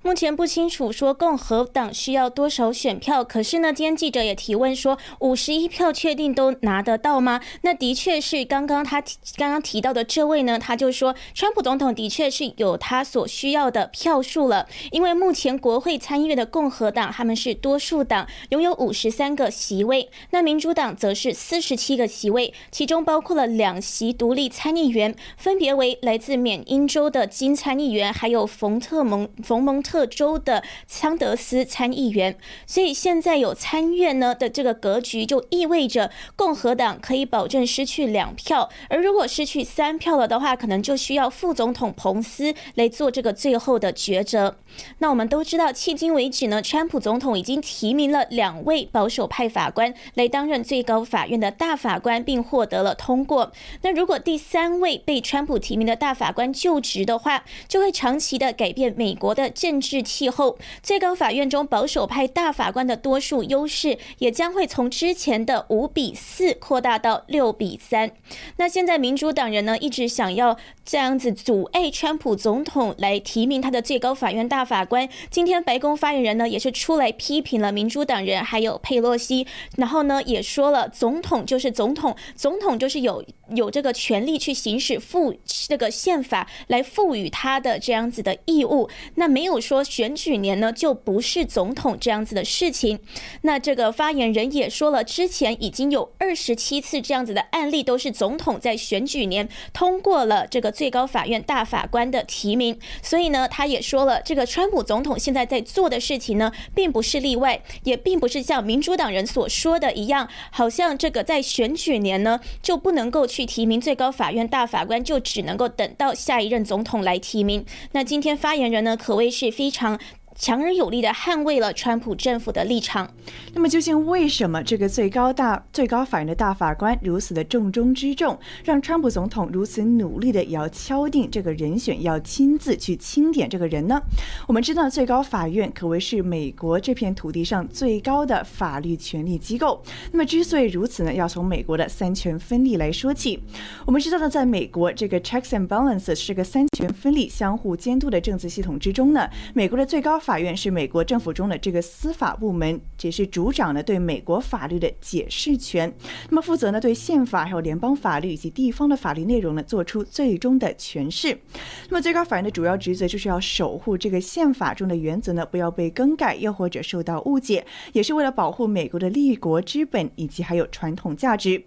目前不清楚说共和党需要多少选票，可是呢，今天记者也提问说，五十一票确定都拿得到吗？那的确是刚刚他刚刚提到的这位呢，他就说，川普总统的确是有他所需要的票数了，因为目前国会参议院的共和党他们是多数党，拥有五十三个席位，那民主党则是四十七个席位，其中包括了两席独立参议员，分别为来自缅因州的金参议员，还有冯特蒙冯蒙。特州的桑德斯参议员，所以现在有参院呢的这个格局，就意味着共和党可以保证失去两票，而如果失去三票了的话，可能就需要副总统彭斯来做这个最后的抉择。那我们都知道，迄今为止呢，川普总统已经提名了两位保守派法官来担任最高法院的大法官，并获得了通过。那如果第三位被川普提名的大法官就职的话，就会长期的改变美国的政。治气候，最高法院中保守派大法官的多数优势也将会从之前的五比四扩大到六比三。那现在民主党人呢，一直想要这样子阻碍川普总统来提名他的最高法院大法官。今天白宫发言人呢，也是出来批评了民主党人还有佩洛西，然后呢，也说了总统就是总统，总统就是有有这个权利去行使赋这个宪法来赋予他的这样子的义务。那没有。说选举年呢就不是总统这样子的事情，那这个发言人也说了，之前已经有二十七次这样子的案例，都是总统在选举年通过了这个最高法院大法官的提名，所以呢，他也说了，这个川普总统现在在做的事情呢，并不是例外，也并不是像民主党人所说的一样，好像这个在选举年呢就不能够去提名最高法院大法官，就只能够等到下一任总统来提名。那今天发言人呢，可谓是。非常。强而有力的捍卫了川普政府的立场。那么，究竟为什么这个最高大最高法院的大法官如此的重中之重，让川普总统如此努力的也要敲定这个人选，要亲自去钦点这个人呢？我们知道，最高法院可谓是美国这片土地上最高的法律权力机构。那么，之所以如此呢，要从美国的三权分立来说起。我们知道呢，在美国这个 checks and balances 是个三权分立、相互监督的政治系统之中呢，美国的最高。法院是美国政府中的这个司法部门，也是主掌呢对美国法律的解释权。那么负责呢对宪法还有联邦法律以及地方的法律内容呢做出最终的诠释。那么最高法院的主要职责就是要守护这个宪法中的原则呢不要被更改，又或者受到误解，也是为了保护美国的立国之本以及还有传统价值。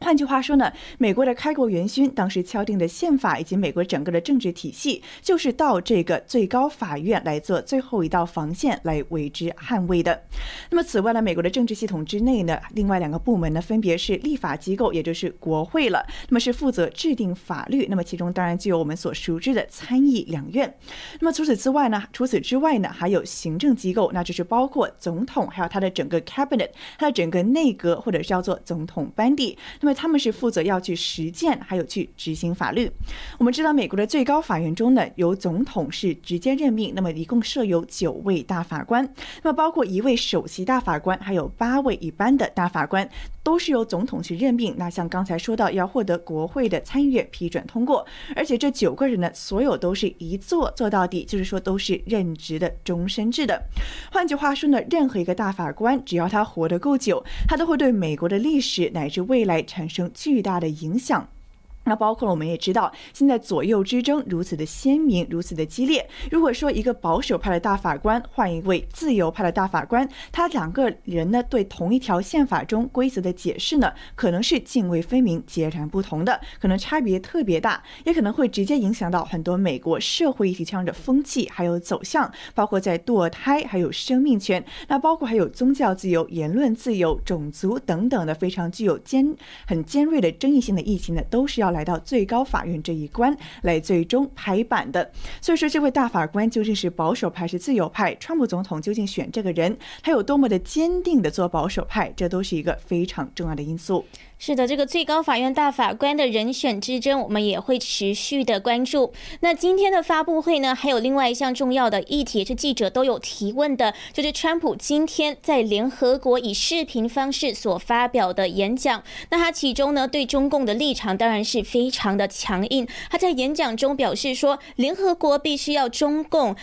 换句话说呢，美国的开国元勋当时敲定的宪法以及美国整个的政治体系，就是到这个最高法院来做最后一道防线来为之捍卫的。那么此外呢，美国的政治系统之内呢，另外两个部门呢，分别是立法机构，也就是国会了，那么是负责制定法律。那么其中当然就有我们所熟知的参议两院。那么除此之外呢，除此之外呢，还有行政机构，那就是包括总统，还有他的整个 cabinet，他的整个内阁或者叫做总统班底。因为他们是负责要去实践，还有去执行法律。我们知道，美国的最高法院中呢，由总统是直接任命，那么一共设有九位大法官，那么包括一位首席大法官，还有八位一般的大法官，都是由总统去任命。那像刚才说到，要获得国会的参议院批准通过，而且这九个人呢，所有都是一做做到底，就是说都是任职的终身制的。换句话说呢，任何一个大法官，只要他活得够久，他都会对美国的历史乃至未来产生巨大的影响。那包括，我们也知道，现在左右之争如此的鲜明，如此的激烈。如果说一个保守派的大法官换一位自由派的大法官，他两个人呢对同一条宪法中规则的解释呢，可能是泾渭分明、截然不同的，可能差别特别大，也可能会直接影响到很多美国社会议题上的风气还有走向，包括在堕胎、还有生命权，那包括还有宗教自由、言论自由、种族等等的非常具有尖、很尖锐的争议性的议题呢，都是要来。来到最高法院这一关来最终拍板的，所以说这位大法官究竟是保守派是自由派？川普总统究竟选这个人，他有多么的坚定的做保守派？这都是一个非常重要的因素。是的，这个最高法院大法官的人选之争，我们也会持续的关注。那今天的发布会呢，还有另外一项重要的议题，是记者都有提问的，就是川普今天在联合国以视频方式所发表的演讲。那他其中呢，对中共的立场当然是非常的强硬。他在演讲中表示说，联合国必须要中共。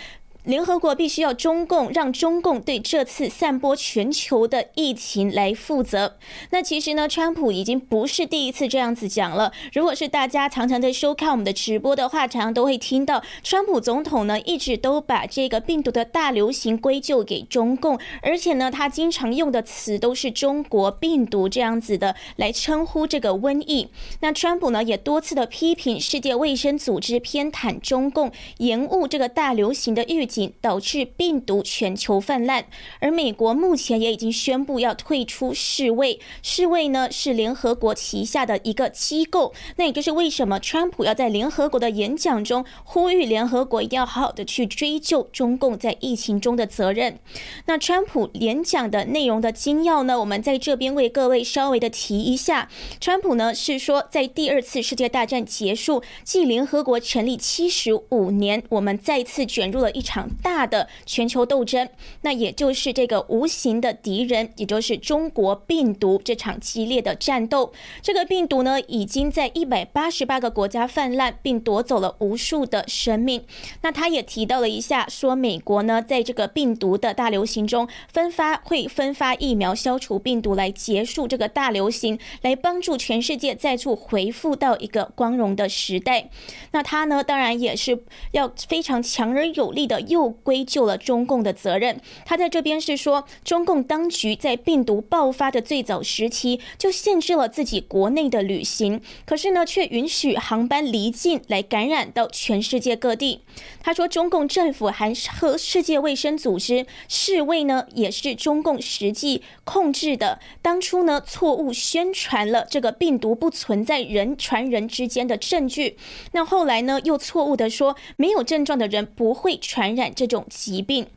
联合国必须要中共让中共对这次散播全球的疫情来负责。那其实呢，川普已经不是第一次这样子讲了。如果是大家常常在收看我们的直播的话，常常都会听到川普总统呢一直都把这个病毒的大流行归咎给中共，而且呢，他经常用的词都是中国病毒这样子的来称呼这个瘟疫。那川普呢也多次的批评世界卫生组织偏袒中共，延误这个大流行的预。导致病毒全球泛滥，而美国目前也已经宣布要退出世卫。世卫呢是联合国旗下的一个机构，那也就是为什么川普要在联合国的演讲中呼吁联合国一定要好好的去追究中共在疫情中的责任。那川普演讲的内容的精要呢，我们在这边为各位稍微的提一下。川普呢是说，在第二次世界大战结束，即联合国成立七十五年，我们再次卷入了一场。大的全球斗争，那也就是这个无形的敌人，也就是中国病毒这场激烈的战斗。这个病毒呢，已经在一百八十八个国家泛滥，并夺走了无数的生命。那他也提到了一下，说美国呢，在这个病毒的大流行中分发会分发疫苗，消除病毒，来结束这个大流行，来帮助全世界再次回复到一个光荣的时代。那他呢，当然也是要非常强而有力的。又归咎了中共的责任。他在这边是说，中共当局在病毒爆发的最早时期就限制了自己国内的旅行，可是呢，却允许航班离境来感染到全世界各地。他说，中共政府还和世界卫生组织、世卫呢，也是中共实际控制的。当初呢，错误宣传了这个病毒不存在人传人之间的证据，那后来呢，又错误的说没有症状的人不会传染。这种疾病。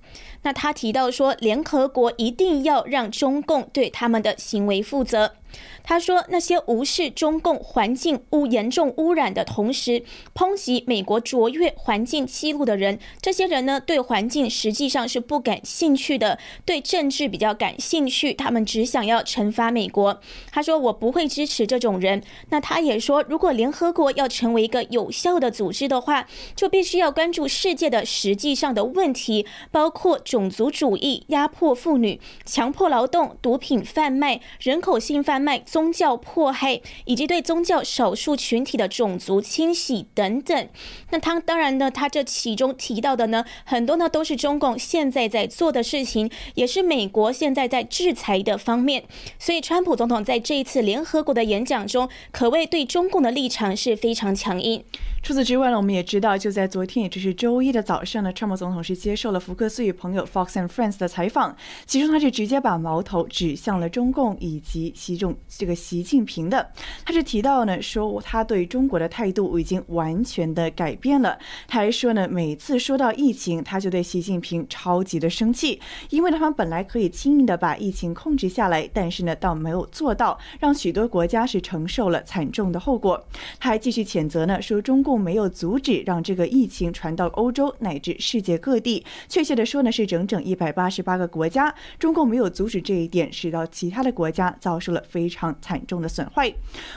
那他提到说，联合国一定要让中共对他们的行为负责。他说，那些无视中共环境污严重污染的同时，抨击美国卓越环境记录的人，这些人呢，对环境实际上是不感兴趣的，对政治比较感兴趣，他们只想要惩罚美国。他说，我不会支持这种人。那他也说，如果联合国要成为一个有效的组织的话，就必须要关注世界的实际上的问题，包括。种族主义、压迫妇女、强迫劳动、毒品贩卖、人口性贩卖、宗教迫害，以及对宗教少数群体的种族清洗等等。那他当然呢，他这其中提到的呢，很多呢都是中共现在在做的事情，也是美国现在在制裁的方面。所以，川普总统在这一次联合国的演讲中，可谓对中共的立场是非常强硬。除此之外呢，我们也知道，就在昨天，也就是周一的早上呢，川普总统是接受了福克斯与朋友。Fox and Friends 的采访，其中他是直接把矛头指向了中共以及习近重这个习近平的。他是提到呢，说他对中国的态度已经完全的改变了。他还说呢，每次说到疫情，他就对习近平超级的生气，因为他们本来可以轻易的把疫情控制下来，但是呢，倒没有做到，让许多国家是承受了惨重的后果。他还继续谴责呢，说中共没有阻止让这个疫情传到欧洲乃至世界各地，确切的说呢，是整整一百八十八个国家，中共没有阻止这一点，使到其他的国家遭受了非常惨重的损坏。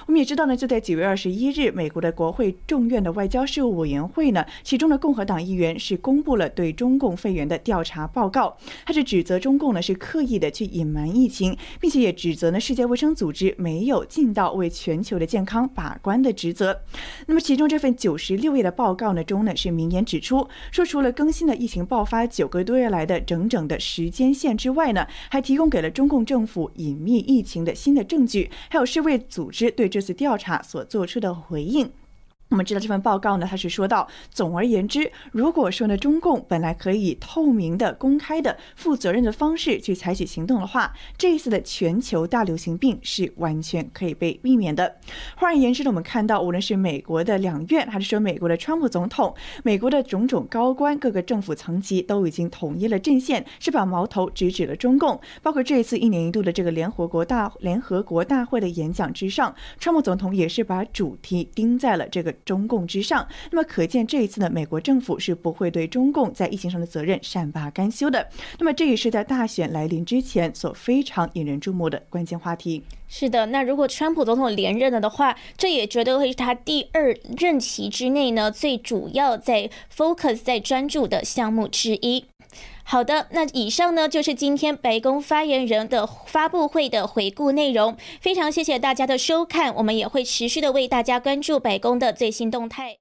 我们也知道呢，就在九月二十一日，美国的国会众院的外交事务委员会呢，其中的共和党议员是公布了对中共肺炎的调查报告，他是指责中共呢是刻意的去隐瞒疫情，并且也指责呢世界卫生组织没有尽到为全球的健康把关的职责。那么其中这份九十六页的报告呢中呢是明言指出，说除了更新了疫情爆发九个多月来的整整的时间线之外呢，还提供给了中共政府隐秘疫情的新的证据，还有世卫组织对这次调查所做出的回应。我们知道这份报告呢，它是说到，总而言之，如果说呢，中共本来可以透明的、公开的、负责任的方式去采取行动的话，这一次的全球大流行病是完全可以被避免的。换而言之呢，我们看到，无论是美国的两院，还是说美国的川普总统，美国的种种高官、各个政府层级都已经统一了阵线，是把矛头直指了中共。包括这一次一年一度的这个联合国大联合国大会的演讲之上，川普总统也是把主题盯在了这个。中共之上，那么可见这一次呢，美国政府是不会对中共在疫情上的责任善罢甘休的。那么这也是在大选来临之前所非常引人注目的关键话题。是的，那如果川普总统连任了的话，这也绝对会是他第二任期之内呢最主要在 focus 在专注的项目之一。好的，那以上呢就是今天白宫发言人的发布会的回顾内容。非常谢谢大家的收看，我们也会持续的为大家关注白宫的最新动态。